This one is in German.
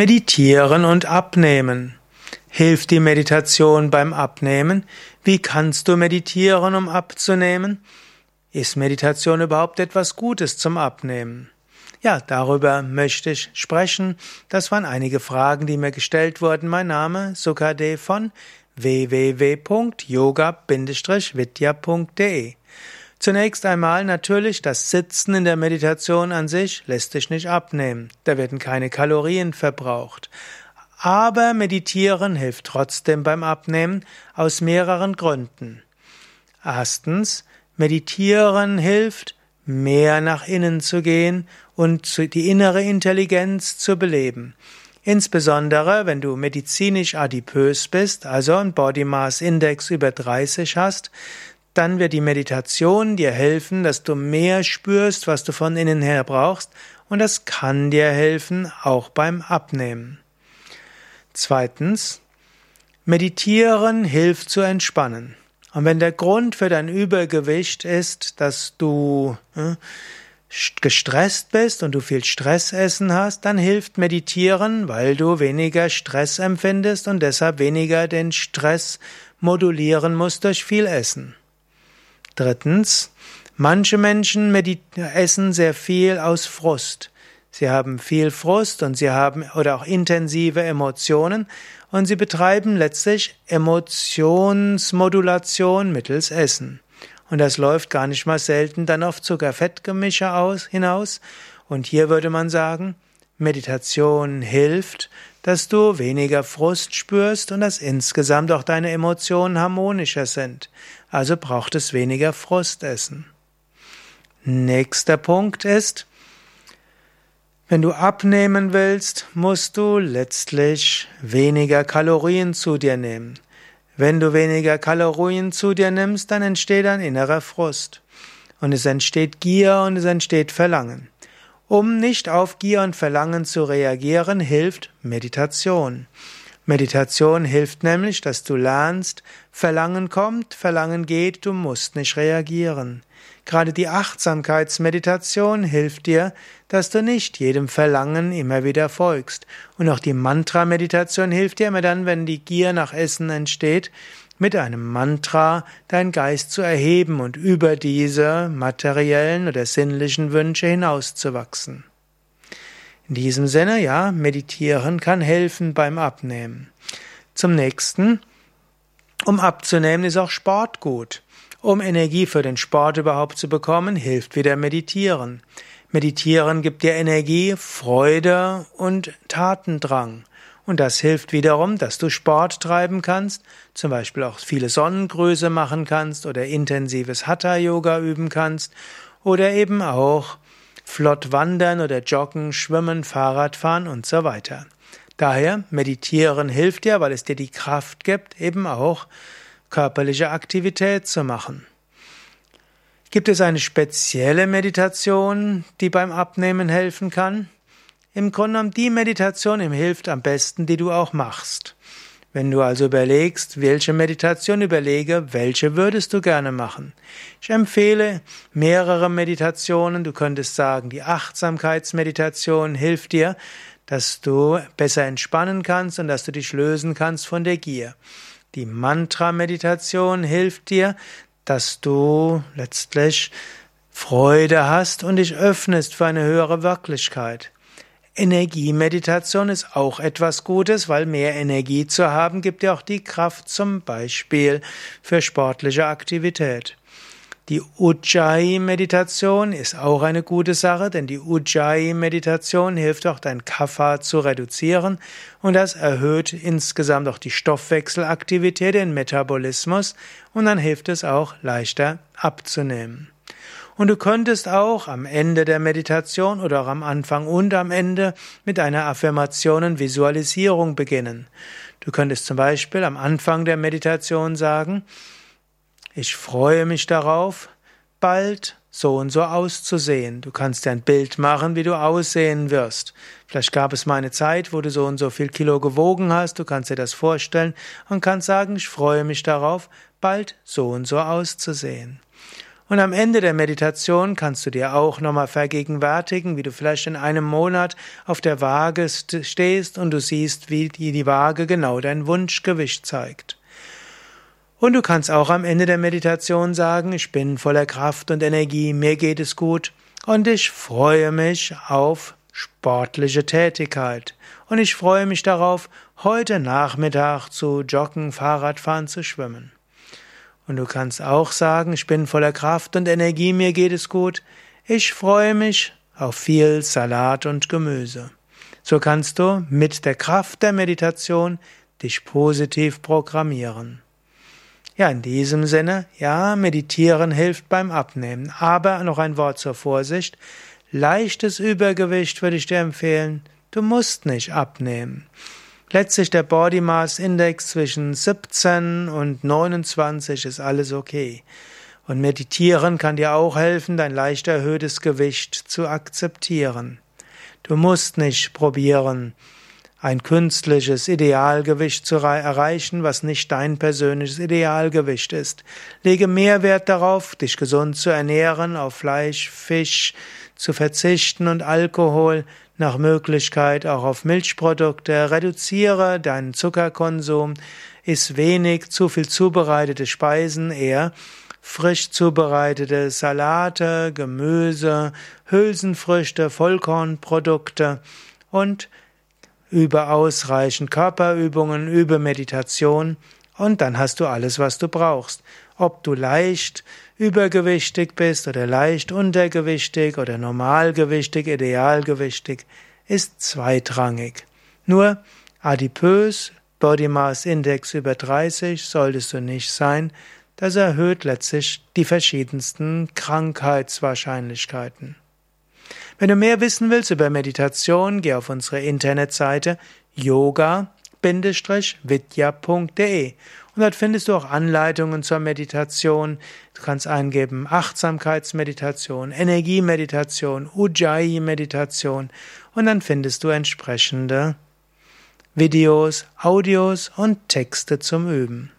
Meditieren und Abnehmen. Hilft die Meditation beim Abnehmen? Wie kannst du meditieren, um abzunehmen? Ist Meditation überhaupt etwas Gutes zum Abnehmen? Ja, darüber möchte ich sprechen. Das waren einige Fragen, die mir gestellt wurden. Mein Name Sukade von www.yoga-vidya.de Zunächst einmal natürlich, das Sitzen in der Meditation an sich lässt sich nicht abnehmen. Da werden keine Kalorien verbraucht. Aber Meditieren hilft trotzdem beim Abnehmen aus mehreren Gründen. Erstens, Meditieren hilft, mehr nach innen zu gehen und die innere Intelligenz zu beleben. Insbesondere, wenn du medizinisch adipös bist, also ein Body Mass Index über 30 hast, dann wird die Meditation dir helfen, dass du mehr spürst, was du von innen her brauchst, und das kann dir helfen, auch beim Abnehmen. Zweitens, Meditieren hilft zu entspannen. Und wenn der Grund für dein Übergewicht ist, dass du äh, gestresst bist und du viel Stressessen hast, dann hilft Meditieren, weil du weniger Stress empfindest und deshalb weniger den Stress modulieren musst durch viel Essen. Drittens, manche Menschen essen sehr viel aus Frust. Sie haben viel Frust und sie haben oder auch intensive Emotionen und sie betreiben letztlich Emotionsmodulation mittels Essen. Und das läuft gar nicht mal selten dann auf Zuckerfettgemische aus, hinaus. Und hier würde man sagen, Meditation hilft, dass du weniger Frust spürst und dass insgesamt auch deine Emotionen harmonischer sind. Also braucht es weniger Frustessen. Nächster Punkt ist, wenn du abnehmen willst, musst du letztlich weniger Kalorien zu dir nehmen. Wenn du weniger Kalorien zu dir nimmst, dann entsteht ein innerer Frust. Und es entsteht Gier und es entsteht Verlangen. Um nicht auf Gier und Verlangen zu reagieren, hilft Meditation. Meditation hilft nämlich, dass du lernst, Verlangen kommt, Verlangen geht, du musst nicht reagieren. Gerade die Achtsamkeitsmeditation hilft dir, dass du nicht jedem Verlangen immer wieder folgst. Und auch die Mantra-Meditation hilft dir immer dann, wenn die Gier nach Essen entsteht, mit einem Mantra deinen Geist zu erheben und über diese materiellen oder sinnlichen Wünsche hinauszuwachsen. In diesem Sinne, ja, meditieren kann helfen beim Abnehmen. Zum nächsten, um abzunehmen, ist auch Sport gut. Um Energie für den Sport überhaupt zu bekommen, hilft wieder Meditieren. Meditieren gibt dir Energie, Freude und Tatendrang. Und das hilft wiederum, dass du Sport treiben kannst, zum Beispiel auch viele Sonnengröße machen kannst oder intensives Hatha-Yoga üben kannst oder eben auch flott wandern oder joggen, schwimmen, Fahrrad fahren und so weiter. Daher, meditieren hilft dir, weil es dir die Kraft gibt, eben auch körperliche Aktivität zu machen. Gibt es eine spezielle Meditation, die beim Abnehmen helfen kann? Im Grunde genommen die Meditation hilft am besten, die du auch machst. Wenn du also überlegst, welche Meditation überlege, welche würdest du gerne machen? Ich empfehle mehrere Meditationen. Du könntest sagen, die Achtsamkeitsmeditation hilft dir, dass du besser entspannen kannst und dass du dich lösen kannst von der Gier. Die Mantra-Meditation hilft dir, dass du letztlich Freude hast und dich öffnest für eine höhere Wirklichkeit. Energiemeditation ist auch etwas Gutes, weil mehr Energie zu haben gibt dir auch die Kraft zum Beispiel für sportliche Aktivität. Die Ujjayi-Meditation ist auch eine gute Sache, denn die Ujjayi-Meditation hilft auch dein Kapha zu reduzieren und das erhöht insgesamt auch die Stoffwechselaktivität, den Metabolismus und dann hilft es auch leichter abzunehmen. Und du könntest auch am Ende der Meditation oder auch am Anfang und am Ende mit einer Affirmation und Visualisierung beginnen. Du könntest zum Beispiel am Anfang der Meditation sagen, ich freue mich darauf, bald so und so auszusehen. Du kannst dir ein Bild machen, wie du aussehen wirst. Vielleicht gab es mal eine Zeit, wo du so und so viel Kilo gewogen hast. Du kannst dir das vorstellen und kannst sagen, ich freue mich darauf, bald so und so auszusehen. Und am Ende der Meditation kannst du dir auch nochmal vergegenwärtigen, wie du vielleicht in einem Monat auf der Waage stehst und du siehst, wie die Waage genau dein Wunschgewicht zeigt. Und du kannst auch am Ende der Meditation sagen, ich bin voller Kraft und Energie, mir geht es gut und ich freue mich auf sportliche Tätigkeit. Und ich freue mich darauf, heute Nachmittag zu joggen, Fahrradfahren, zu schwimmen. Und du kannst auch sagen, ich bin voller Kraft und Energie, mir geht es gut. Ich freue mich auf viel Salat und Gemüse. So kannst du mit der Kraft der Meditation dich positiv programmieren. Ja, in diesem Sinne, ja, meditieren hilft beim Abnehmen. Aber noch ein Wort zur Vorsicht. Leichtes Übergewicht würde ich dir empfehlen. Du musst nicht abnehmen. Letztlich der Body Mass Index zwischen 17 und 29 ist alles okay. Und meditieren kann dir auch helfen, dein leicht erhöhtes Gewicht zu akzeptieren. Du musst nicht probieren, ein künstliches Idealgewicht zu erreichen, was nicht dein persönliches Idealgewicht ist. Lege mehr Wert darauf, dich gesund zu ernähren, auf Fleisch, Fisch zu verzichten und Alkohol, nach Möglichkeit auch auf Milchprodukte, reduziere deinen Zuckerkonsum, iss wenig zu viel zubereitete Speisen, eher frisch zubereitete Salate, Gemüse, Hülsenfrüchte, Vollkornprodukte und übe ausreichend Körperübungen, übe Meditation und dann hast du alles, was du brauchst. Ob du leicht übergewichtig bist oder leicht untergewichtig oder normalgewichtig, idealgewichtig, ist zweitrangig. Nur adipös, Body Mass Index über 30 solltest du nicht sein. Das erhöht letztlich die verschiedensten Krankheitswahrscheinlichkeiten. Wenn du mehr wissen willst über Meditation, geh auf unsere Internetseite yoga-vidya.de und dort findest du auch Anleitungen zur Meditation. Du kannst eingeben Achtsamkeitsmeditation, Energiemeditation, Ujjayi-Meditation und dann findest du entsprechende Videos, Audios und Texte zum Üben.